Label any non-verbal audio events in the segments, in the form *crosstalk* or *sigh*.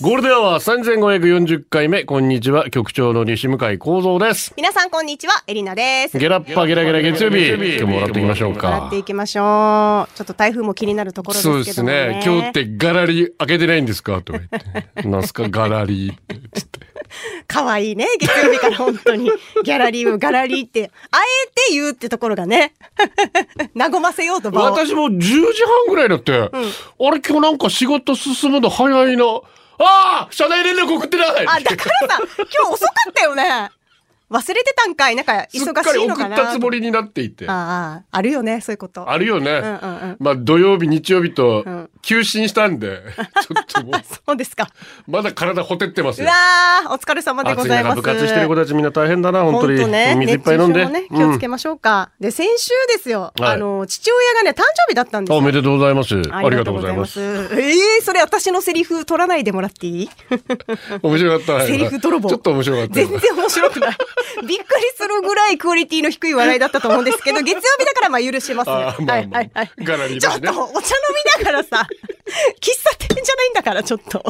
ゴールデンは3540回目。こんにちは。局長の西向井幸三です。皆さんこんにちは、エリナです。ゲラッパゲラゲラ月曜日。今日ももらっていきましょうやかって。いきましょう。ちょっと台風も気になるところですけどそう。ですね。今日ってガラリ開けてないんですか？とか言って。なんすか？ガラリってつって。可愛いね、月曜日から本当に。ギャラリーをガラリーって、あえて言うってところがね、*laughs* 和ませようと場を私も10時半ぐらいだって、あれ今日なんか仕事進むの早いな。ああ社内連絡送ってないあ、だからさ、今日遅かったよね。忘れてたんかいなんかすっ忙かり送っしいのかなたつもりになっていて。ああ、あるよね、そういうこと。あるよね。うんうんうんまあ土曜日、日曜日とん休診したんで、*laughs* ちょっともう、そうですか。まだ体ほてってますようわ。ー、お疲れ様でございます。中部活してる子たちみんな大変だな、本当に。ね、水いっぱい飲んで。ね、気をつけましょうか。で、先週ですよ、はいあの、父親がね、誕生日だったんですおめでとうございます。ありがとうございます。ええそれ私のセリフ取らないでもらっていい？*laughs* 面白かった。セリフ泥棒。ちょっと面白かった。全然面白くない。びっくりするぐらいクオリティの低い笑いだったと思うんですけど、月曜日だからまあ許しますね。あーまあまあはいはいはい。ガラリーちょっとお茶飲みながらさ、喫茶店じゃないんだから、ちょっと。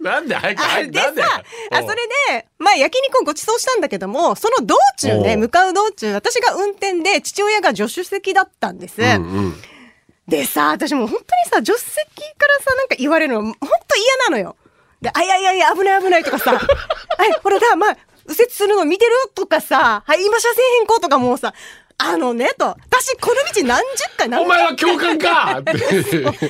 なんで早くあ早くで？でさ、あ、それで、まあ焼肉をご馳走したんだけども、その道中ね、向かう道中、私が運転で父親が助手席だったんです。うんうん。でさ、私もう本当にさ、助手席からさ、なんか言われるの、本当嫌なのよ。で、あ、いやいやいや、危ない危ないとかさ、*laughs* はい、ほらだ、まあ、右折するの見てる？とかさ、はい、今車線変更とかもうさ、あのね、と、私この道何十回何お前は教官か *laughs* って。何百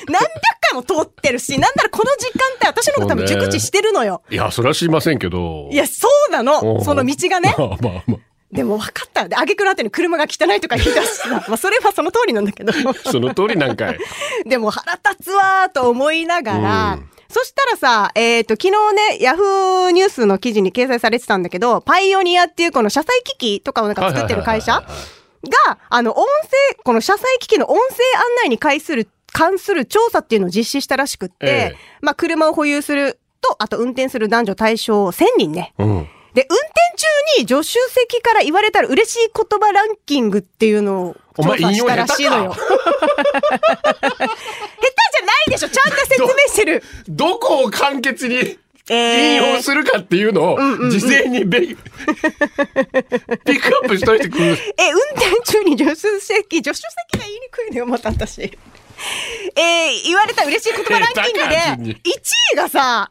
回も通ってるし、なんならこの時間帯私のこと多分熟知してるのよ。いや、それは知りませんけど。いや、そうなおの。うその道がね。まあまあまあ。でも分かった。で、挙句の後に車が汚いとか言い出してさ、*laughs* まあそれはその通りなんだけど。その通りなんかい。*laughs* でも腹立つわーと思いながら、うんそしたらさ、えっ、と、昨日ね、ヤフーニュースの記事に掲載されてたんだけど、パイオニアっていうこの車載機器とかをなんか作ってる会社が、あの、音声、この車載機器の音声案内に関する、関する調査っていうのを実施したらしくって、ええまあ、車を保有すると、あと運転する男女対象1000人ね。うん。で、運転中に助手席から言われたら嬉しい言葉ランキングっていうのを調査したらしいのよ。引下 *laughs* でしょちゃんと説明してる。ど *laughs* こを簡潔にえ引用するかっていうのを事前にべ *laughs* ピックアップしといてくる。え、運転中に助手席、助手席が言いにくいのよ、また私。えー、言われた嬉しい言葉ランキングで、1位がさ、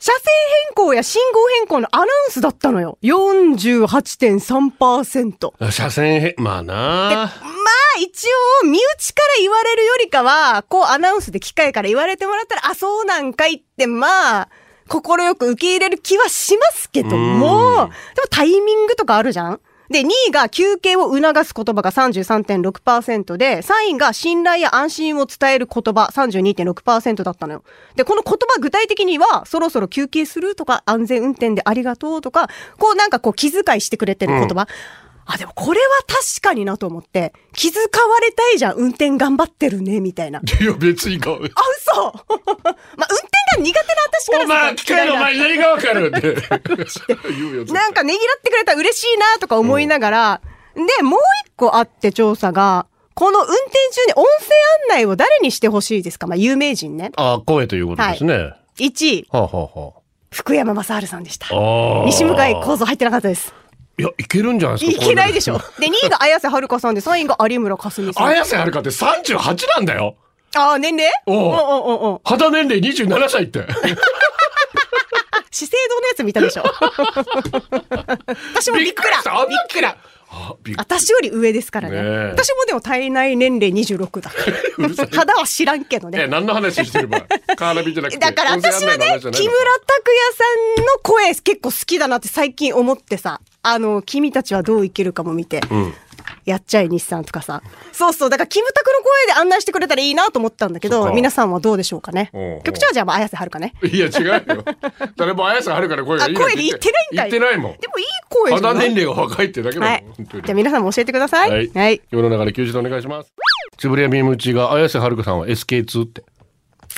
車線変更や信号変更のアナウンスだったのよ。48.3%。車線へ、まあなまあ、一応、身内から言われるよりかは、こうアナウンスで機械から言われてもらったら、あ、そうなんかいって、まあ、快く受け入れる気はしますけども、でもタイミングとかあるじゃん？で、2位が休憩を促す言葉が33.6%で、3位が信頼や安心を伝える言葉32.6%だったのよ。で、この言葉具体的には、そろそろ休憩するとか、安全運転でありがとうとか、こうなんかこう気遣いしてくれてる言葉。あ、でもこれは確かになと思って、気遣われたいじゃん、運転頑張ってるね、みたいな。あ、いや、別にか。嘘 *laughs* まあ、運転が苦手な私からお前、機械の前に何がわかるって。なんかねぎらってくれたら嬉しいなとか思いながら、で、もう一個あって調査が、この運転中に音声案内を誰にしてほしいですか？まあ、有名人ね。あ、声ということですね。1位、はあ、はあは福山雅治さんでした。あ、ああ。西向井構造入ってなかったです。いや、いけるんじゃないですか。いけないでしょ。こ。で、2位が綾瀬はるかさんで、3位が有村架純さん。綾瀬はるかって38なんだよ。ああ、年齢？おう。おうおうおう肌年齢27歳って。資生堂のやつ見たでしょ。私もびっくら。びっくら。私より上ですからね。ねえ。私もでも体内年齢26だ *laughs* 肌は知らんけどえ、ね何の話してれば。*laughs* カーナビじゃなくて。だから私はね木村拓哉さんの声結構好きだなって最近思ってさあの君たちはどう生きるかも見て、ん。やっちゃい日産とかさ。そうそう。だからキムタクの声で案内してくれたらいいなと思ったんだけど皆さんはどうでしょうかね。おう局長はじゃあまあ綾瀬はるかね。いや、違うよ。*laughs* 誰も綾瀬はるかの声がいい声で言ってないんだ。言ってないもん。でもいい構じゃない肌年齢が若いってだけだもん、はい。じゃあ皆さんも教えてください。はい。はい。世の中で休日お願いします。つぶれやみむちが綾瀬はるかさんは SK2 って。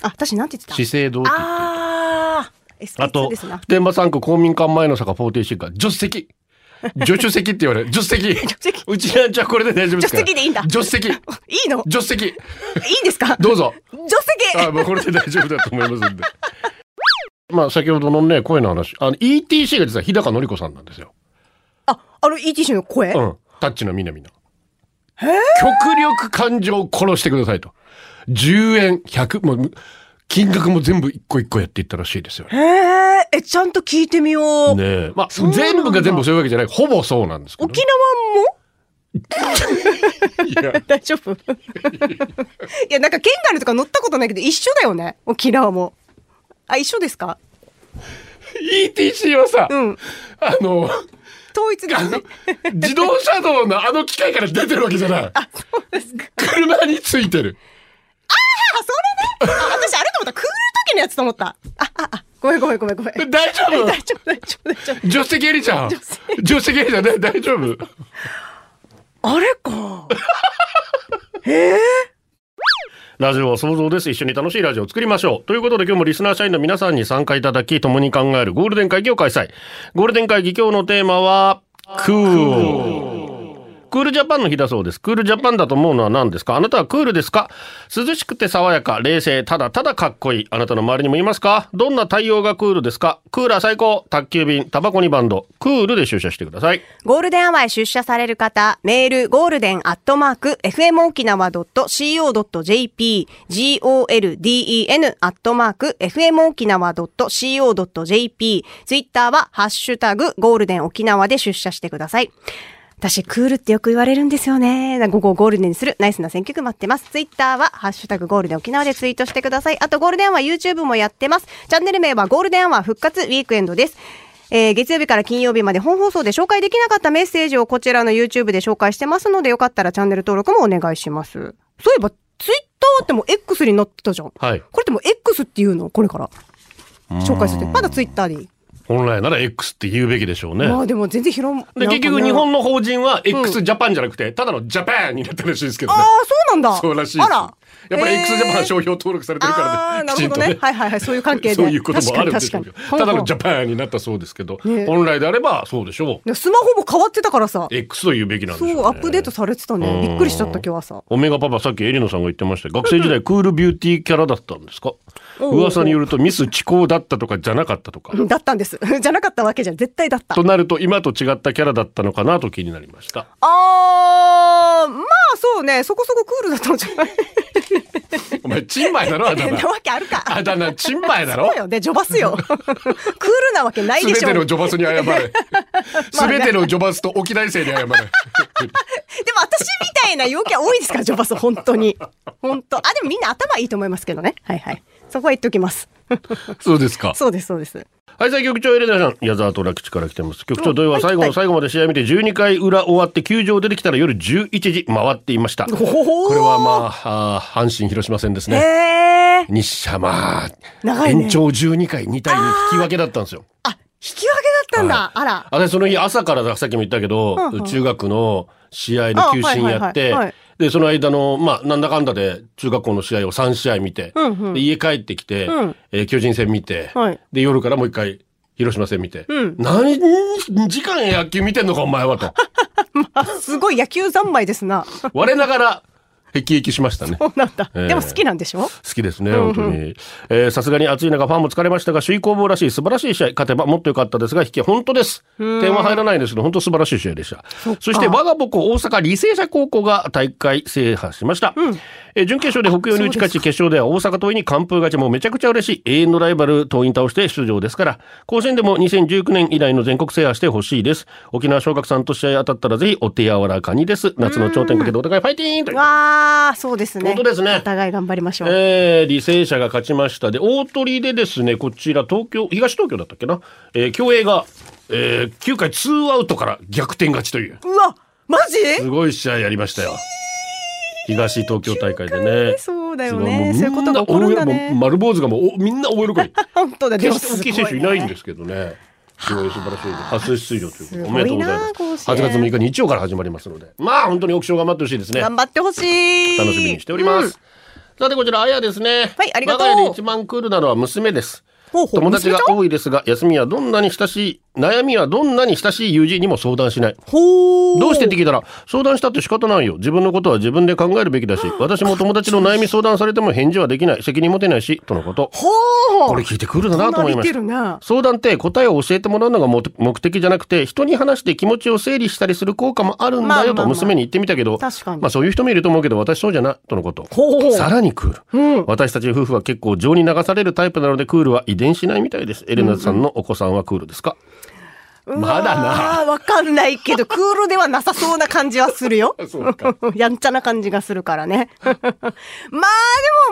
あ、私なんて言ってた？資生堂って言ってあー、あ SK2 とですな。普天間産区公民館前の坂46が助手席助手席って言われる。助手席。席。うちなんちゃんこれで大丈夫ですか助手席でいいんだ。助手席。*laughs* いいの？助手席。いいんですか？どうぞ。助手席。あもうこれで大丈夫だと思いますんで。まあ先ほどのね声の話。あの ETC が実は日高のり子さんなんですよ。あ、あの ETC の声、うん。タッチの南の極力感情を殺してくださいと。10円100もう金額も全部一個一個やっていったらしいですよねへえ、え、ちゃんと聞いてみよう。ねえまあ全部が全部そういうわけじゃないほぼそうなんですけど沖縄も？いや *laughs* 大丈夫？*laughs* いや、なんかケンガルとか乗ったことないけど一緒だよね。沖縄も。あ、一緒ですか？ETC はさ、うん。あの統一ですね。自動車道のあの機械から出てるわけじゃないあ、そうですか。車についてるあ、それね。*laughs* あ、私あれと思った。クール時のやつと思った。あ、あ、あ、ごめんごめんごめんごめん。*laughs* 大丈夫？大丈夫大丈夫大丈夫。助手席エリちゃん助手席エリちゃんね大丈夫？あれか。*laughs* ラジオは想像です。一緒に楽しいラジオを作りましょう。ということで今日もリスナー社員の皆さんに参加いただき、共に考えるゴールデン会議を開催。ゴールデン会議今日のテーマは、クール。クールジャパンの日だそうです。クールジャパンだと思うのは何ですか？あなたはクールですか？涼しくて爽やか、冷静、ただただかっこいい。あなたの周りにもいますか？どんな対応がクールですか？クーラー最高、宅急便、タバコにバンド、クールで出社してください。ゴールデンアワーへ出社される方、メール、 golden アットマーク、fmokinawa.co.jp、golden アットマーク、fmokinawa.co.jp、ツイッターは、ハッシュタグ、ゴールデン沖縄で出社してください。私、クールってよく言われるんですよね。午後をゴールデンにするナイスな選曲待ってます。ツイッターは、ハッシュタグゴールデン沖縄でツイートしてください。あと、ゴールデンアワー YouTube もやってます。チャンネル名はゴールデンアワー復活ウィークエンドです。えー月曜日から金曜日まで本放送で紹介できなかったメッセージをこちらの YouTube で紹介してますので、よかったらチャンネル登録もお願いします。そういえば、ツイッターってもう X になってたじゃん。はい。これってもう X っていうの？これから。紹介するって。まだツイッターでいい。本来なら X って言うべきでしょうね。まあでも全然広まで、結局日本の法人は x ジャパンじゃなくて、ただのジャパンになったらしいですけどね。ああ、そうなんだ。そうらしいです。あら。やっぱり x ジャパン商標登録されてるからね。きちんとなるほどね。はいはいはい。そういう関係で。そういうこともあるんでしょうけど。ただのジャャパンになったそうですけど、ね本来であればそうでしょう。スマホも変わってたからさ。X と言うべきなんでし。そう、アップデートされてたね。びっくりしちゃった今日朝。オメガパパさっきエリノさんが言ってました学生時代クールビューティーキャラだったんですか？噂によるとミス遅刻だったとかじゃなかったとか。だったんです。*laughs* じゃなかったわけじゃん。絶対だったと。なると今と違ったキャラだったのかなと気になりました。あー、まあそうね。そこそこクールだったんじゃない？*laughs* お前、チンマイだろ *laughs* あだ名な。わけあるか。あだ名、チンマイだろ？そうよ。で、ジョバスよ。クールなわけないすでしょ。でもべてのジョバスに謝れ。すべてのジョバスと沖大生に謝れ。私みたいな陽キャ多いですから、ジョバス。本当に。本当。あ、でもみんな頭いいと思いますけどね。はいはい。そこは言っておきます。*laughs* そうですか。そうです、そうです。はい、さあ局長エレナさん、矢沢と楽地から来てます。局長土曜は最後の最後まで試合見て12回裏終わって球場出てきたら夜11時回っていました。ここれはまあ、あー阪神広島戦ですね。日射まあ、ね延長12回2対2引き分けだったんですよ。あ、引き分けだったんだ。あら。あれその日朝からださっきも言ったけど、中学の試合の休診やって、でその間のまあなんだかんだで中学校の試合を3試合見て、うんうん。で家帰ってきて、うん。えー巨人戦見て、はい。で夜からもう一回広島戦見て、うん。何時間野球見てんのかお前はと。*laughs* あ、すごい野球三昧ですな。*laughs* 我ながらへきへきしましたね。そうなんだ。えーでも好きなんでしょ好きですね、本当に。えーさすがに暑い中、ファンも疲れましたが、首位攻防らしい素晴らしい試合、勝てばもっと良かったですが、引き、本当です。点は入らないんですけど、本当素晴らしい試合でした。そして、我が母校大阪履正社高校が大会制覇しました。えー準決勝で北洋に打ち勝ち、決勝では大阪桐蔭に完封勝ちもめちゃくちゃ嬉しい永遠のライバル桐蔭倒して出場ですから、甲子園でも2019年以来の全国制覇してほしいです。沖縄小学さんと試合当たったらぜひお手柔らかにです。夏の頂点かけてお互いファイティーンという。わあ、そうですね。本当ですね。お互い頑張りましょう。えー、履正社が勝ちました。で大鳥でですねこちら東京東東京だったっけな、えー、競泳が、えー、9回ツーアウトから逆転勝ちという。うわ、マジ？すごい試合やりましたよ東東京大会でねそうだよね。うそういうことが起こるんだね。丸坊主がもうおみんな大喜び本当だ、決して大きい選手いないんですすけどねすごい素晴らしいです。初出場ということでおめでとうございます。甲子園8月6日日曜から始まりますので、まあ本当にオークション頑張ってほしいですね。頑張ってほしい。楽しみにしております。さてこちらあやですね。はいありがとう我が家で一番クールなのは娘です。友達が多いですが、休みはどんなに親しい、悩みはどんなに親しい友人にも相談しない。ほーどうしてって聞いたら、相談したって仕方ないよ。自分のことは自分で考えるべきだし、私も友達の悩み相談されても返事はできない。責任持てないし、とのこと。ほーこれ聞いてクールだなと思いました。相談って答えを教えてもらうのが目目的じゃなくて、人に話して気持ちを整理したりする効果もあるんだよまあまあまあと娘に言ってみたけど、確かにまあそういう人もいると思うけど、私そうじゃない、とのこと。さらにクール、私たち夫婦は結構情に流されるタイプなので、クールは遺伝しないみたいです。エレナさんのお子さんはクールですか、まだな。あわかんないけど、クールではなさそうな感じはするよ。*laughs* *laughs* やんちゃな感じがするからね。*laughs* まあでも、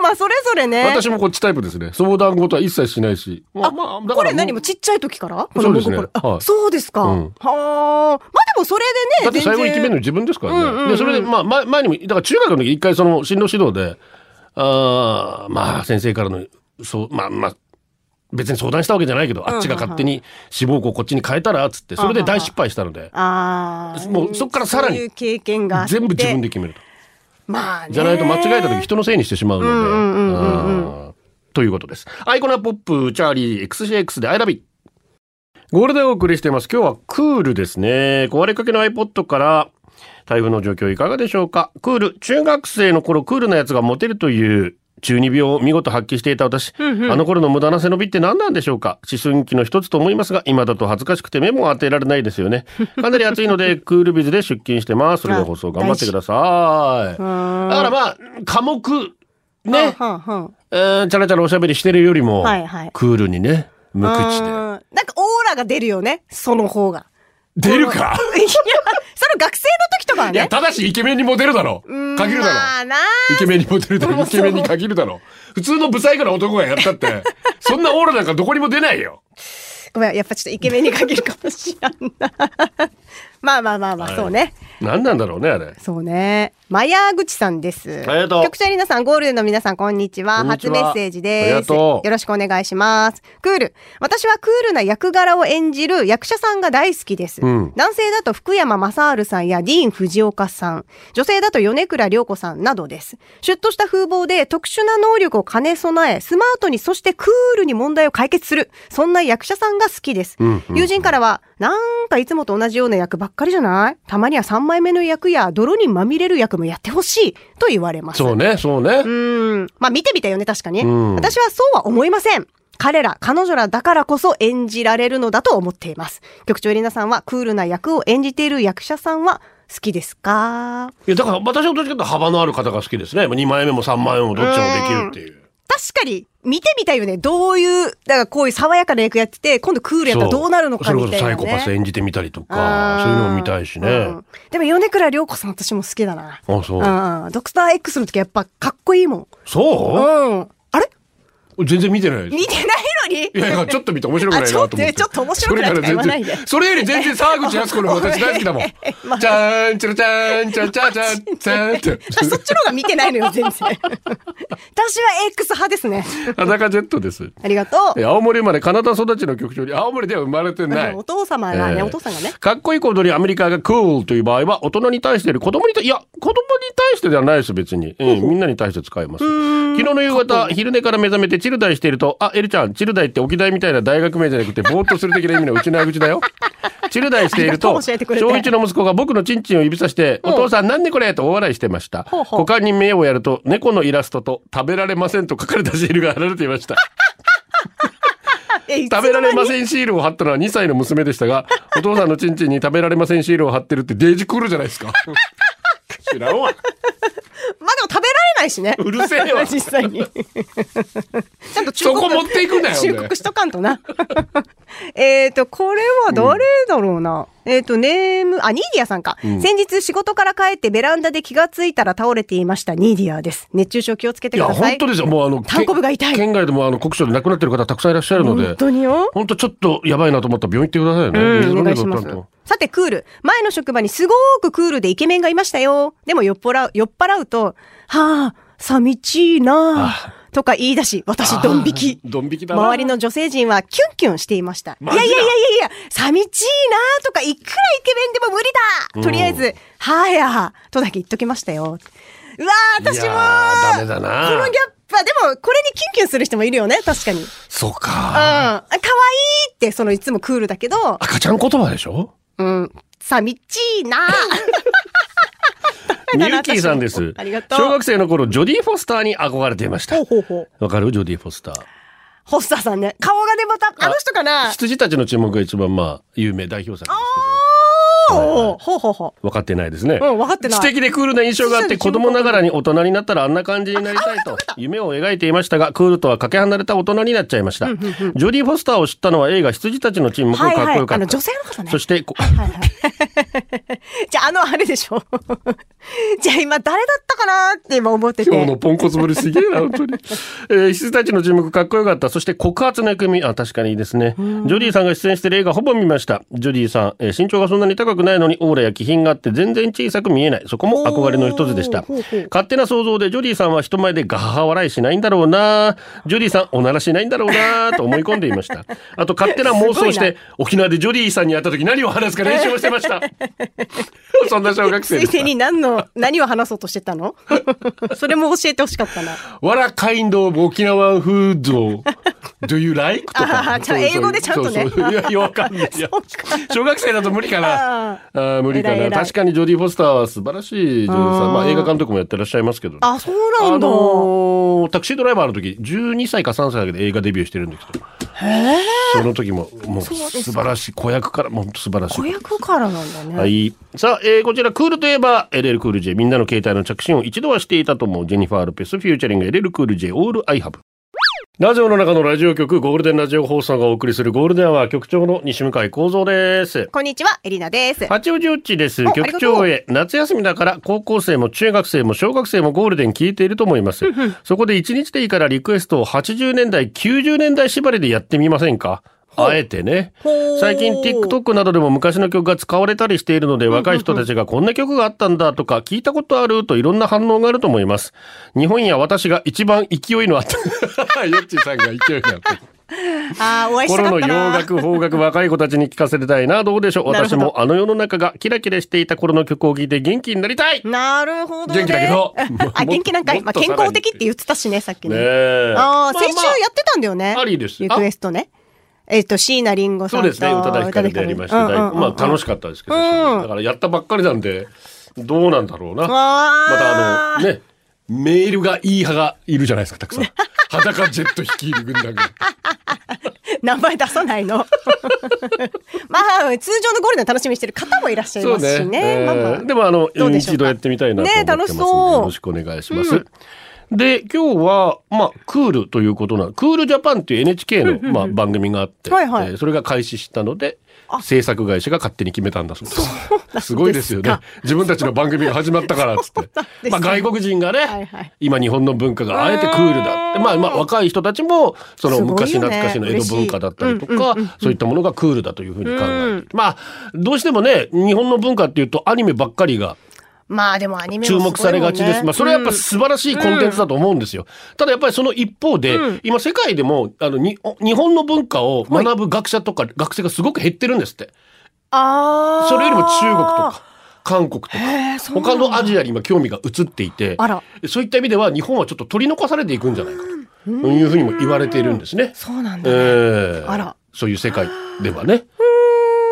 まあそれぞれね。私もこっちタイプですね。相談事は一切しないし。まあ、まあ、これ何もちっちゃい時から？そうですねそうですか。うんはあ。まあでもそれでね、だって最後に決めるの自分ですからね。で、それで、まあ、前前にも、だから中学の時一回その進路指導で、あーまあ、先生からの、そう、まあまあ、別に相談したわけじゃないけど、あっちが勝手に志望校こっちに変えたら、つって、それで大失敗したので、ああ。もうそっからさらに。全部自分で決めると。まあね。じゃないと間違えた時人のせいにしてしまうので。うんということです。アイコナポップ、チャーリー、XCX で I love it。ゴールデンお送りしています。今日はクールですね。壊れかけの iPod から台風の状況いかがでしょうか。クール、中学生の頃クールなやつがモテるという中二病を見事発揮していた私。あの頃の無駄な背伸びって何なんでしょうか？思春期の一つと思いますが、今だと恥ずかしくて目も当てられないですよね。*laughs* かなり暑いので、クールビズで出勤してます。それでは放送頑張ってください。だからまあ、科目、ね、はんはんえー、チャラチャラおしゃべりしてるよりも、はいはいクールにね、無口で。うんなんかオーラが出るよね。その方が。出るか？*laughs* いや、その学生の時とかはいや、ね。ただしイケメンにモテるだろ。うん限るだろ。まあな。イケメンにモテるだろ。イケメンに限るだろ。普通のブサイクな男がやったって、*laughs* そんなオーラなんかどこにも出ないよ。ごめん、やっぱちょっとイケメンに限るかもしらんな。まあまあまあまあ、そうね。何なんだろうね、あれ。そうね。マヤ口さんです。ありがとう局長皆さん、ゴールデンの皆さん、こんにちは。こんにちは初メッセージです。ありがとうよろしくお願いします。クール。私はクールな役柄を演じる役者さんが大好きです。うん男性だと福山雅治さんやディーン・藤岡さん。女性だと米倉涼子さんなどです。シュッとした風貌で特殊な能力を兼ね備え、スマートにそしてクールに問題を解決する。そんな役者さんが好きです。友人からは、なんかいつもと同じような役ばっかりじゃない？たまには3枚目の役や泥にまみれる役もやってほしいと言われます。そうね、そうね。うん。まあ見てみたよね、確かに。うん私はそうは思いません。彼ら、彼女らだからこそ演じられるのだと思っています。局長エリナさんはクールな役を演じている役者さんは好きですか？いや、だから私はどっちかというと幅のある方が好きですね。2枚目も3枚目もどっちもできるっていう。確かに、見てみたいよね。どういう、だからこういう爽やかな役やってて、今度クールやったらどうなるのかみたいな、ね。それこそサイコパス演じてみたりとあか、ーそういうのも見たいしね。うんでも米倉涼子さん私も好きだな。あ、そう。うん。ドクター X の時やっぱかっこいいもん。そう？うん。あれ？全然見てないです。見てないいやちょっと見て面白くないなと思って。あちょっと面白くないとか言わないでそれより全然沢口靖子の方が *laughs* 私大好きだもん。*laughs* まあちゃーん、ちゃらちゃーん、ちゃらちゃーちゃーちゃーんって。*laughs* 私そっちの方が見てないのよ、全然。私は X 派ですね。裸ジェットです。ありがとう。え青森生まれ、カナダ育ちの局長に、青森では生まれてない。お父様がね、ええお父さんがね。かっこいい行動にアメリカがクールという場合は、大人に対してより子供に対いや、子供に対してではないです、別に。うん、みんなに対して使います。昨日の夕方、昼寝から目覚めてチルダイしていると、あ、エルちゃん、チルダイって沖大みたいな大学名じゃなくて、ぼーっとする的な意味のうちな口だよ。*laughs* チルダイしていると小一の息子が僕のチンチンを指さして、お父さんなんでこれと大笑いしてました。股間に目をやると、猫のイラストと食べられませんと書かれたシールが貼られていました。え食べられまん。せんシールを貼ったのは2歳の娘でしたが、お父さんのチンチンに食べられませんシールを貼ってるってデージクールじゃないですか。*laughs* 知らんわ。*laughs* まあでも食べないしね。*laughs* うるせえわ実際に。*laughs* ちゃんと忠そ告こ持っていくなよ。忠告しとかんとな。*laughs* えっと、これは誰だろうな。えっ、と、ネーム、あ、ニーディアさんか、先日仕事から帰ってベランダで気がついたら倒れていました。ニーディアです。熱中症気をつけていや、ください。本当ですよ。もうあの、タンコブが痛い県外でもあの、国書で亡くなってる方たくさんいらっしゃるので本、当によ。本当ちょっとやばいなと思ったら病院行ってくださいよね。うん、お願いします。さて、クール。前の職場にすごくクールでイケメンがいましたよ。でも酔っ払う、酔っ払うと、はあ、寂しいなあ。とか言い出し、私ドン引き。ドン引きだな。周りの女性陣はキュンキュンしていました。いやいやいやいやいや、寂しいなとか、いくらイケメンでも無理だとりあえず、はやとだけ言っときましたよ。うわー、私もダメだなこのギャップは、でも、これにキュンキュンする人もいるよね、確かに。うん。そうか。あ可愛いって、そのいつもクールだけど、赤ちゃん言葉でしょ？うん、寂しいな *laughs* ミューキーさんです。ありがとう小学生の頃、ジョディ・フォスターに憧れていました。わかる？ジョディ・フォスター。ホスターさんね。顔がでまた、あの人かな？羊たちの注目が一番まあ、有名代表作ですおーほうほうほけど、分かってないですね。う。うん、分かってない。素敵でクールな印象があって子供ながらに大人になったらあんな感じになりたいと夢を描いていましたがクールとはかけ離れた大人になっちゃいましたジョディ・フォスターを知ったのは映画羊たちの沈黙。かっこよかった、あの、女性の方ね。そしてこはいはい。*laughs* じゃあ、あの、あれでしょ *laughs* じゃあ、今、誰だったかなって今思ってて。今日のポンコツぶりすげえな、本当に。*laughs* えー、羊たちの沈黙かっこよかった。そして告発の役み、あ、確かにいいですね。ジョディさんが出演してる映画ほぼ見ました。ジョディさん、えー身長がそんなに高くないのにオーラや気品があって全然小さく見えない。そこも憧れの一つでした。勝手な想像でジョディさんは人前でガハハ笑いしないんだろうなジョディさんおならしないんだろうなと思い込んでいました。あと勝手な妄想して沖縄でジョディさんに会った時何を話すか練習をしてました。*laughs* そんな小学生でしたついで。に何の、何を話そうとしてたの？*laughs* それも教えてほしかったな。What kind of 沖縄 food do you like? とか。英語でちゃんとねそうそういや、わかんない。*laughs* 小学生だと無理かな。あー無理かな。確かにジョディ・フォスターは素晴らしい女優さん。まあ映画監督もやってらっしゃいますけど。あ、そうなんだ。あのータクシードライバーの時、12歳か3歳だけで映画デビューしてるんですけど。その時も、もう素晴らしい。子役からもう素晴らしい。子役からなんだね。はい。さあ、えーこちらクールといえば、LL Cool J、みんなの携帯の着信を一度はしていたと思う、ジェニファー・ロペス、 featuring LL Cool J、All I Have。ラジオの中のラジオ局、ゴールデンラジオ放送がお送りするゴールデンアワー局長の西向井幸三です。こんにちは、エリナです。八王子ウッチです。局長へ。夏休みだから高校生も中学生も小学生もゴールデン聞いていると思います。そこで一日でいいからリクエストを80年代、90年代縛りでやってみませんか？あえてね。最近 TikTok などでも昔の曲が使われたりしているので若い人たちがこんな曲があったんだとか聞いたことあるといろんな反応があると思います。日本や私が一番勢いのあった。*laughs* ヨッチーさんが勢いのあった。あー、お会いした頃の洋。楽、邦楽、若い子たちに聞かせたいな。どうでしょう私もあの世の中がキラキラしていた頃の曲を聴いて元気になりたいねなるほど、ね。元気だけど *laughs* あ、元気なんかい。まあ、健康的って言ってたしね、さっきね。え。ああ、ま先週やってたんだよね。ありですリクエストね。えっと、椎名林檎さと。そうんですね。宇多田ヒカルでやりました。うんうんうんまあ楽しかったですけど、うんだからやったばっかりなんで、どうなんだろうな。またあの、ね、メールがいい派がいるじゃないですか、たくさん。*laughs* 裸ジェット率いる軍団が。名前出さないの？*laughs* まあ、通常のゴールデン楽しみにしてる方もいらっしゃいますしね。ね。まあまあえーでもあの、一度やってみたいなと思ってますので、ね楽しそうよろしくお願いします。で、今日は、まあ、クールということなクールジャパンっていう NHK の、まあ、番組があって、はいはい。えーそれが開始したので、制作会社が勝手に決めたんだそうです。すごいですよね。か。自分たちの番組が始まったからっつって。ですまあ、外国人がね、はいはい。今日本の文化があえてクールだって、まあ、まあ、若い人たちも、その昔懐かしの江戸文化だったりとかそういったものがクールだというふうに考えて。まあ、どうしてもね、日本の文化っていうとアニメばっかりがまあでもアニメ注も目されがちです。まあ、それはやっぱす素晴らしいコンテンツだと思うんですよ。ただやっぱりその一方で、今世界でも、あの、に日本の文化を学ぶ学者とか学生がすごく減ってるんですって。ああ。それよりも中国とか。韓国とか他のアジアに今興味が移っていてあらそういった意味では日本はちょっと取り残されていくんじゃないかというふうにも言われているんですね。そうなんだ、ねええあらそういう世界ではね。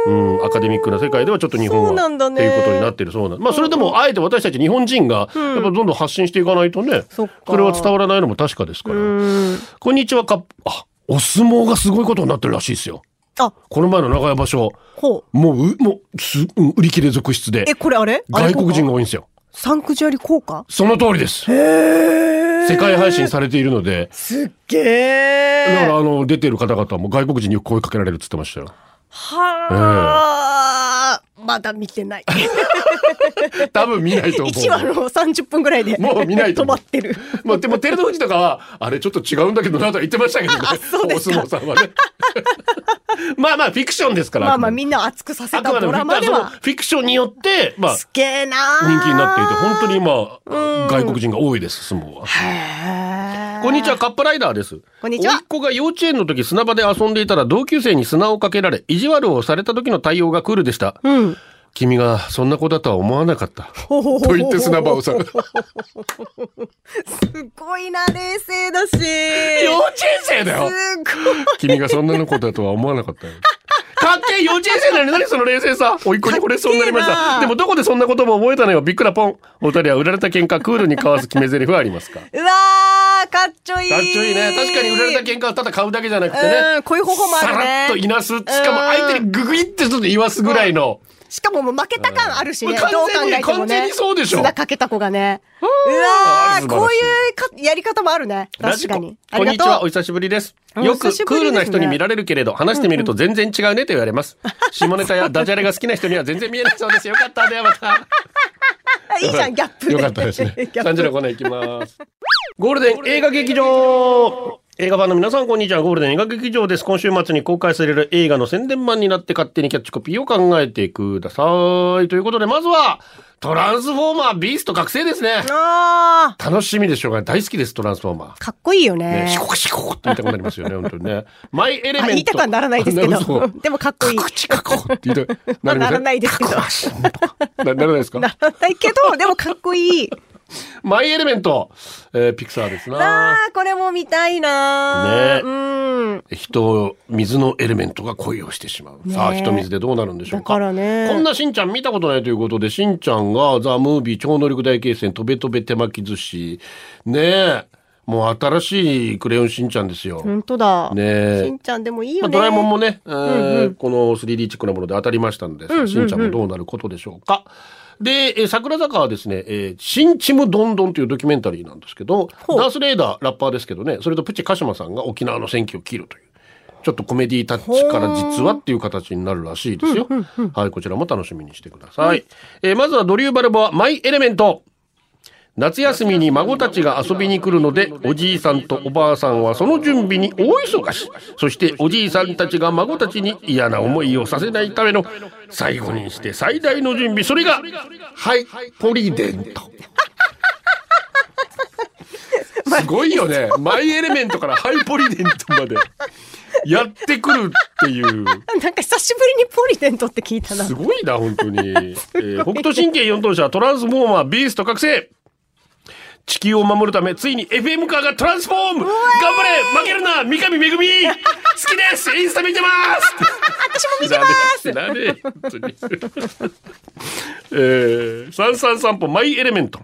うん、アカデミックな世界ではちょっと日本は、んだね。っていうことになってるそうなん。まあそれでもあえて私たち日本人がやっぱどんどん発信していかないとね、それは伝わらないのも確かですから。うん。こんにちはかあお相撲がすごいことになってるらしいですよ。あ。この前の長屋場所。ほう。もううもうすうん売り切れ続出で。えこれあれ？外国人が多いんですよ。サンクチュアリ効果？その通りです。世界配信されているので、すっげだかえらあの出てる方々も外国人によく声かけられるって言ってましたよ。はあ、まだ見てない *laughs* 多分見ないと思う。1話の30分ぐらいでもう見ないと止まってるまあでも照ノ富士とかはあれちょっと違うんだけどなとは言ってましたけどね。お相撲さんはね。*laughs* まあまあフィクションですから。まあまあみんなを熱くさせたドラマではフィクションによってまあすげえな人気になっていて本当に今外国人が多いです相撲は。こんにちは、カップライダーです。こんにちは子が幼稚園の時砂場で遊んでいたら同級生に砂をかけられ、意地悪をされた時の対応がクールでした。うん。君がそんな子だとは思わなかった。と言って砂場をさ。幼稚すごいな、冷静だし。園生だよ。君がそんなの子だとは思わなかったよ。かっけえ幼稚園生なのに何その冷静さ。おいっ子に惚れそうになりました。でもどこでそんな言葉を覚えたのよ。びっくらぽん。お二人は売られた喧嘩クールに交わす決め台詞はありますか？うわー、かっちょいい。かっちょいいね。確かに売られた喧嘩はただ買うだけじゃなくてね。うんこういう方法もあるねさらっといなす。しかも相手にググイってちょっと言わすぐらいの。しかももう負けた感あるしね。うんどう考えてもね。完全にそうでしょ砂かけた子がね。うわこういうかやり方もあるね。確かに。あこんにちは。お久しぶりです。およくクールな人に見られるけれど、話してみると全然違うねと言われます。*laughs* 下ネタやダジャレが好きな人には全然見えないそうです。よかった。ではまた。あ *laughs* いいじゃん、ギャップ。よかったですね。*laughs* ギャップ3時のコーナー行きます。ゴールデン映画劇場映画版の皆さん、こんにちは。ゴールデン映画劇場です。今週末に公開される映画の宣伝版になって勝手にキャッチコピーを考えてください。ということで、まずは、トランスフォーマービースト覚醒ですね。あ楽しみでしょうが。大好きです、トランスフォーマー。ー、かっこいいよね、ねシ。コクシコクって言いたくなりますよね、本当にね。マイエレメント。あ言いたくはならないですけど *laughs* でもかっこいいカクチカコって言いたい。*laughs* まあならないですけどなならないですか？ならないけど、でもかっこいい。マイエレメント、えーピクサーですな。あー、これも見たいなねうん。人、水のエレメントが恋をしてしまう。ねさあ、人水でどうなるんでしょうか？だからねこんなしんちゃん見たことないということで、しんちゃんがザ・ムービー超能力大決戦、とべとべ手巻き寿司。ねえ。もう新しいクレヨンしんちゃんですよ。本当だ。ねえしんちゃんでもいいまあ、よね。ドラえもんもね、えーこの 3D チックなもので当たりましたので、しんちゃんもどうなることでしょうか。で、えー桜坂はですね、えー、新チムどんどんというドキュメンタリーなんですけど、ダースレーダー、ラッパーですけどね、それとプチカシマさんが沖縄の戦記を切るという。ちょっとコメディタッチから実はっていう形になるらしいですよ。はい、こちらも楽しみにしてください。えーまずはドリューバルボア、マイエレメント。夏休みに孫たちが遊びに来るので、おじいさんとおばあさんはその準備に大忙し。そしておじいさんたちが孫たちに嫌な思いをさせないための最後にして最大の準備。それが、ハイポリデント。*laughs* すごいよね。マイエレメントからハイポリデントまでやってくるっていう。*laughs* なんか久しぶりにポリデントって聞いたな。すごいな、本当に。*laughs* えー北斗神経四頭身トランスフォーマー、ビースト覚醒地球を守るため、ついに FM カーがトランスフォーム頑張れ負けるな三上めぐみ *laughs* 好きですインスタ見てます私も見てますなね本当に。えー、三三散歩マイエレメント。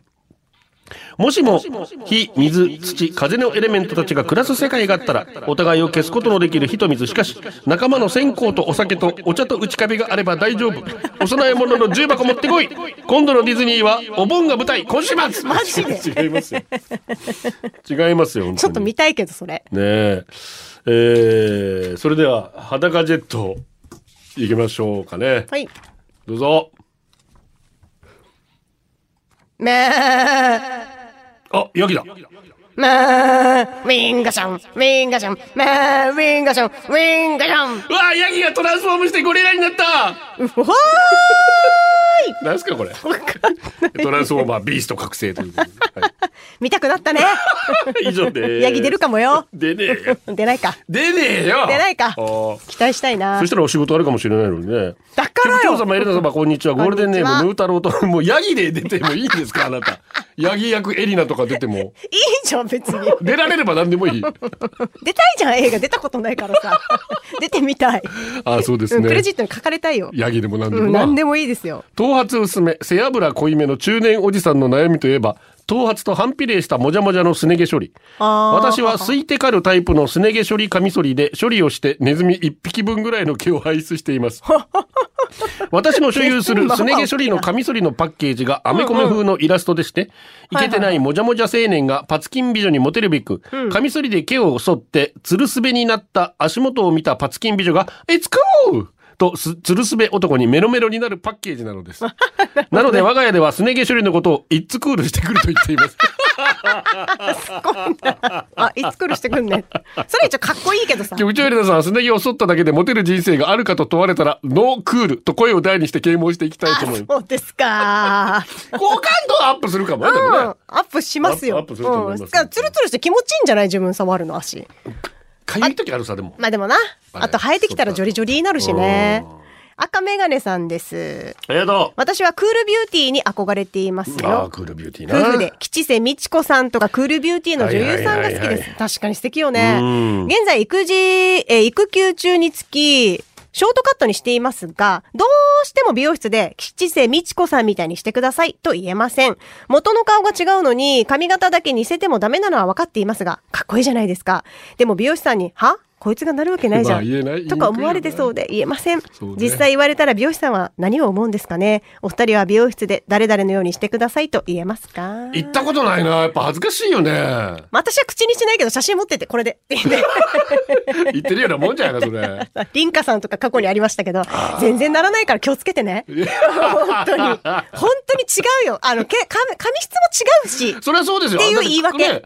もしも、火、水、土、風のエレメントたちが暮らす世界があったら、お互いを消すことのできる火と水。しかし、仲間の線香とお酒とお茶と内壁があれば大丈夫。お供え物の重箱持ってこい今度のディズニーは、お盆が舞台、今週末マジで？違いますよ。違いますよ、ちょっと見たいけど、それ。ねえ。えー、それでは、裸ジェット、行きましょうかね。はい。どうぞ。めー。あ、ヤギだ。めー。ウィンガシャン。ウィンガシャン。めー。ウィンガシャン。ウィンガシャン。うわヤギがトランスフォームしてゴリラになったうほー何ですかこれ？トランスフォーマービースト覚醒ということで。はい見たくなったね。以上です。ヤギ出るかもよ。出ねえよ。出ないか。出ねえよ。出ないか期待したいなそし。たらお仕事あるかもしれないのにね。だからよ様、エレナ様、こんにちは。ゴールデンネーム、ヌータローと、もうヤギで出てもいいんですかあなた。ヤギ役エリナとか出ても。いいじゃん、別に。*laughs* 出られれば何でもいい。出たいじゃん、映画出たことないからさ。*laughs* 出てみたい。ああ、そうですうん、ね。クレジットに書かれたいよ。ヤギでも何でうん。何でもいいですよ。頭髪薄め、背脂濃いめの中年おじさんの悩みといえば、頭髪と反比例したもじゃもじゃのすね毛処理。私はすいてかるタイプのすね毛処理カミソリで処理をしてネズミ1匹分ぐらいの毛を排出しています。*laughs* *laughs* 私の所有するすね毛処理のカミソリのパッケージがアメコミ風のイラストでして、イケてないもじゃもじゃ青年がパツキン美女にモテるべく、カミソリで毛を剃って、つるすべになった足元を見たパツキン美女が、It's cool! とす、つるすべ男にメロメロになるパッケージなのです。*laughs* なので我が家ではすね毛処理のことをイッツクールしてくると言っています。あ、いつ来るしてくんねん。それ一応かっこいいけどさ。局長エレナさん、すねぎを剃っただけでモテる人生があるかと問われたら、ノークールと声を大にして啓蒙していきたいと思います。そうですか。好感度アップするかもね、でうん。もねア。ップしますよ。アップすると思いますうん。ツルツルして気持ちいいんじゃない自分触るの足。かゆい時あるさ、でも。まあでもな。あと生えてきたらジョリジョリになるしね。赤メガネさんです。ありがと私はクールビューティーに憧れていますう。あ。クールビューティーな。夫婦で吉瀬美智子さんとかクールビューティーの女優さんが好きです。確かに素敵よねうん。現在育児、えー育休中につき、ショートカットにしていますが、どうしても美容室で吉瀬美智子さんみたいにしてくださいと言えません。元の顔が違うのに髪型だけ似せてもダメなのは分かっていますが、かっこいいじゃないですか。でも美容師さんに、は？こいつがなるわけないじゃん。とか思われてそうで言えません。実際言われたら美容師さんは何を思うんですかね？お二人は美容室で誰々のようにしてくださいと言えますか？行ったことないな。やっぱ恥ずかしいよね。まあ私は口にしないけど写真持っててこれで *laughs* 言ってるようなもんじゃないか、それ。*laughs* リンカさんとか過去にありましたけど全然ならないから気をつけてね本当に本当に違うよあのけ髪髪質も違うしそれはそうですよ。っていうだ言い訳ね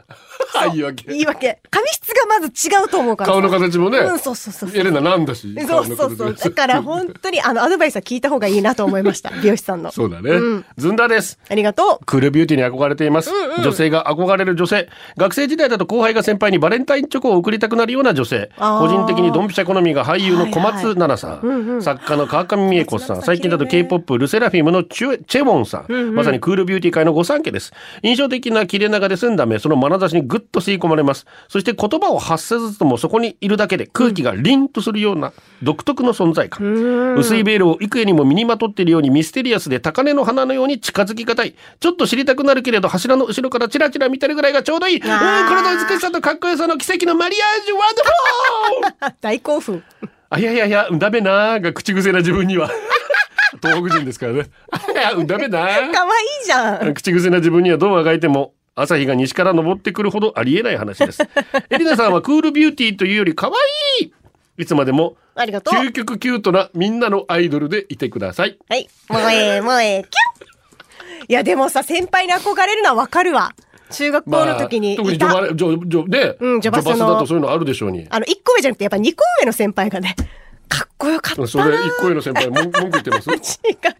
あ言い訳。*laughs* 言い訳髪質がまず違うと思うから顔の形もね。うんそうそうそうそう。エレナなんだし。そうそうそう。だから本当にあのアドバイスは聞いた方がいいなと思いました *laughs* 美容師さんの。そうだね。ずんだです。ありがとう。クールビューティーに憧れています、女性が憧れる女性。学生時代だと後輩が先輩にバレンタインチョコを贈りたくなるような女性。個人的にドンピシャ好みが俳優の小松菜奈さん、作家の川上美恵子さん。最近だと K-POP ルセラフィムのチュチェウォンさん、まさにクールビューティー界の御三家です。印象的な切れ長で澄んだ目その眼差しにぐっと吸い込まれます。そして言葉を発せずともそこにいるだけで空気が凛とするような独特の存在感、薄いベールを幾重にも身にまとっているようにミステリアスで高値の花のように近づきがたいちょっと知りたくなるけれど柱の後ろからチラチラ見てるぐらいがちょうどいい。うんこれの美しさとかっこよさの奇跡のマリアージュワンダフ *laughs* 大興奮。あいやいやいやダメなー。が口癖な自分には。*laughs* 東北人ですからね。いやダメなー。*laughs* 可愛いじゃん口癖な自分にはどうあがいても朝日が西から昇ってくるほどありえない話です。*laughs* エリナさんはクールビューティーというより可愛いいつまでもありがとう究極キュートなみんなのアイドルでいてください。はい。もうええ、もうええ、キュン *laughs* いや、でもさ、先輩に憧れるのはわかるわ。中学校の時に特にいた。ジョバレジョジョで、うんジョバスのだとそういうのあるでしょうに。あの、1個上じゃなくて、やっぱ2個上の先輩がね、かっこよかったな。それ一個上の先輩文文句言ってます？*laughs* 違う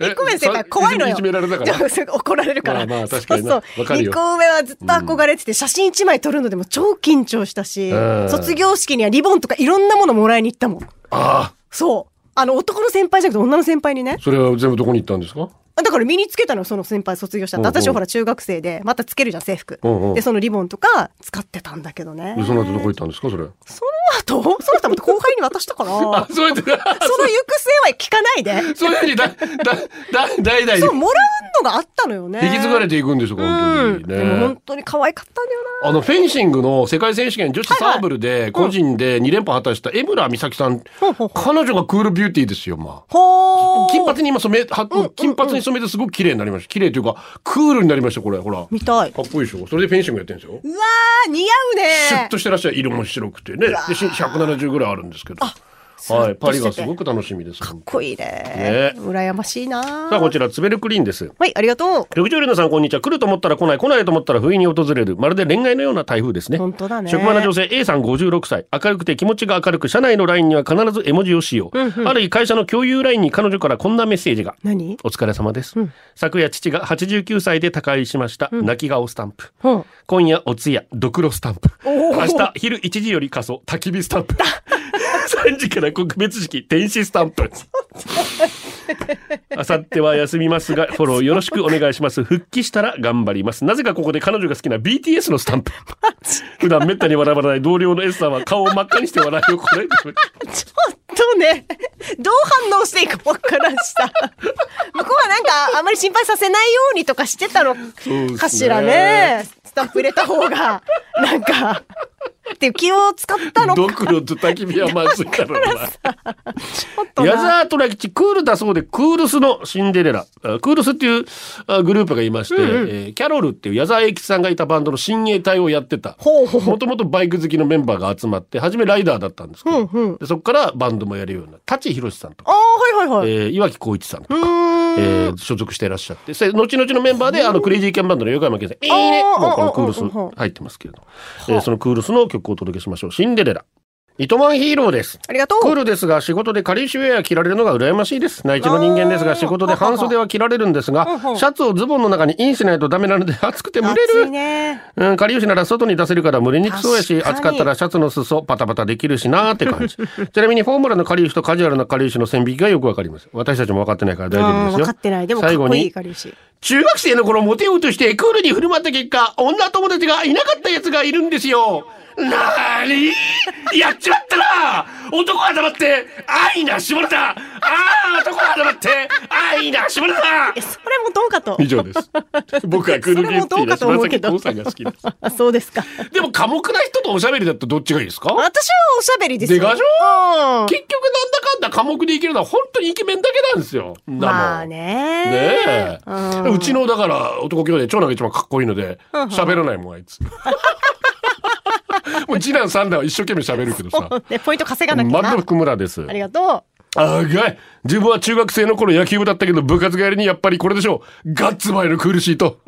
1個上の先輩怖いのよ。いじめられたから？怒られるから。まあまあ確かになそうそうわかるよ2個上はずっと憧れてて、写真1枚撮るのでも超緊張したし、うん卒業式にはリボンとかいろんなものもらいに行ったもん。ああ、そう。あの、男の先輩じゃなくて女の先輩にね。それは全部どこに行ったんですか？だから身につけたのよその先輩卒業した私はほら中学生で、またつけるじゃん、制服うんうん。で、そのリボンとか使ってたんだけどね。でその後どこ行ったんですかそれ？その後、その後また後輩に渡したから、*laughs* あ、その行く末は聞かないで。そういうふうにだだだ代々そう、もらうのがあったのよね。引き継がれていくんですよ本当にでもね本。当に可愛かったんだよな。あのフェンシングの世界選手権女子サーブルで個人で2連覇果たした江村美咲さん、ほうほうほう彼女がクールビューティーですよまあ。金髪に今染め、は金髪に染めてすごく綺麗になりました。綺麗というか、クールになりました、これ。ほら。か見たい。っこいいでしょ。それでフェンシングやってるんですよ。うわー、似合うね。シュッとしてらっしゃる色も白くてね。で、し170ぐらいあるんですけど。はい。パリがすごく楽しみです。かっこいいね。ね羨ましいな。さあ、こちら、ツベルクリーンです。はい、ありがとう。緑城レナさん、こんにちは。来ると思ったら来ない、来ないと思ったら不意に訪れる。まるで恋愛のような台風ですね。本当だね職場の女性 A さん56歳。明るくて気持ちが明るく、社内の LINE には必ず絵文字を使用。ある日、会社の共有 LINE に彼女からこんなメッセージが。何？お疲れ様です。昨夜父が89歳で他界しました。泣き顔スタンプ。うん。今夜お通夜、ドクロスタンプ。明日昼1時より仮装、焚き火スタンプ。3時から告別式、天使スタンプ。あさっては休みますが、フォローよろしくお願いします。復帰したら頑張ります。なぜかここで彼女が好きな BTS のスタンプ。普段めったに笑わない同僚の S さんは顔を真っ赤にして笑いをこらえて。ちょっとね、どう反応していいかわからんしさ。向こうはなんか、あまり心配させないようにとかしてたのかしらね。スタンプ入れた方が、なんか、っていう気を使ったのか。ドクロと焚き火はまずい。からな。矢沢虎吉クールだそうでクールスのシンデレラ。あクールスっていうあグループがいまして、えーキャロルっていう矢沢永吉さんがいたバンドの親衛隊をやってた。もともとバイク好きのメンバーが集まって初めライダーだったんですけど、うんうん。でそこからバンドもやるような舘ひろしさんとか、はいはいはい。えー岩城浩一さんとか、うーん。えー所属していらっしゃって、後々のメンバーで、あの、クレイジーケンバンドの横山健さん、いいね。もうこのクールスうんうんうん入ってますけれど、えーそのクールスの曲をお届けしましょう。シンデレラ。糸満ヒーローです。ありがとう。クールですが仕事でカリーシュウェア着られるのが羨ましいです。内地の人間ですが仕事で半袖は着られるんですがシャツをズボンの中にインしないとダメなので暑くて蒸れる。ね。うん、かりゆしなら外に出せるから蒸れにくそうやし、確かに暑かったらシャツの裾パタパタできるしなーって感じ。*laughs* ちなみにフォーマルなかりゆしとカジュアルなかりゆしの線引きがよくわかります。私たちも分かってないから大丈夫うん、ですよ。分かってない。でもかっ最後こいいに、かりゆし。中学生の頃モテようとしてクールに振る舞った結果、女友達がいなかったやつがいるんですよ。なーに？やっちまったな男は黙って、愛な下ネタああ男は黙って、愛な下ネタえ、それもどうかと。以上です。*laughs* 僕はクールゲスティーな島崎幸さんが好きです。あ、*laughs* そうですか。でも寡黙な人とおしゃべりだとどっちがいいですか？私はおしゃべりですよ。でかしょ？うん。結局なんだかんだ寡黙でいけるのは本当にイケメンだけなんですよ。まあね。ねえ、うんうちのだから男兄弟長男が一番かっこいいので喋らないもんあいつ。もう次男三男は一生懸命喋るけどさ。で、ポイント稼がなきゃなマッド。福村です。ありがとあがい。自分は中学生の頃野球部だったけど部活帰りにやっぱりこれでしょう。ガッツバイのクールシート。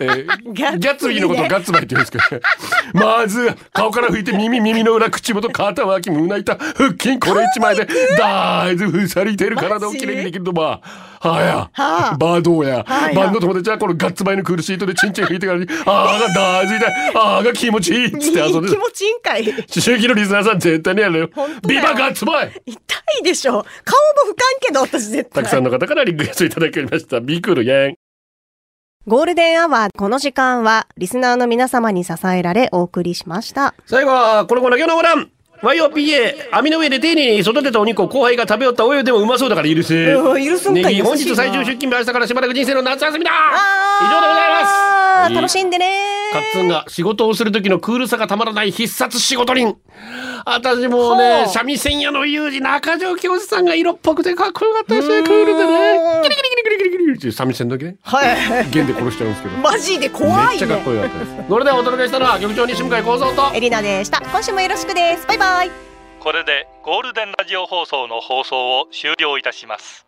えーギャッツビーのことをガッツバイって言うんですけどね。まず、顔から拭いて耳、耳の裏、口元、肩脇、胸板、腹筋、これ一枚で、だいぶふさりてる体をきれいにできると、まあ、はや、はあバードや、はやバンド友達はこのガッツバイのクールシートでチンチン拭いてからに、あーが大事だ、あーが気持ちいい。つって遊んでる。気持ちいいんかい。痛思春期のリスナーさん絶対にやるよビバガッツバイいでしょ。顔も不かんけど、私絶対。たくさんの方からリクエストいただきました。ビークールゲン。ゴールデンアワー、この時間は、リスナーの皆様に支えられ、お送りしました。最後は、このコーナー今日のご覧。YOPA、網の上で丁寧に育てたお肉を後輩が食べよったお湯でもうまそうだから許す。うん許すんかいネギ本日最終出勤日明日からしばらく人生の夏休みだ。以上でございます楽しんでねカッツンが仕事をする時のクールさがたまらない必殺仕事人。私もね、三味線屋の有事中条教授さんが色っぽくてかっこよかったですね、クールでね。キリキリキリキリキリキリって三味線だけはい。弦で殺しちゃうんですけど。マジで怖いめっちゃかっこね。よかったです。それではお届けしたのは局長西向井幸三と。エリナでした。今週もよろしくです。バイバイ。これでゴールデンラジオ放送の放送を終了いたします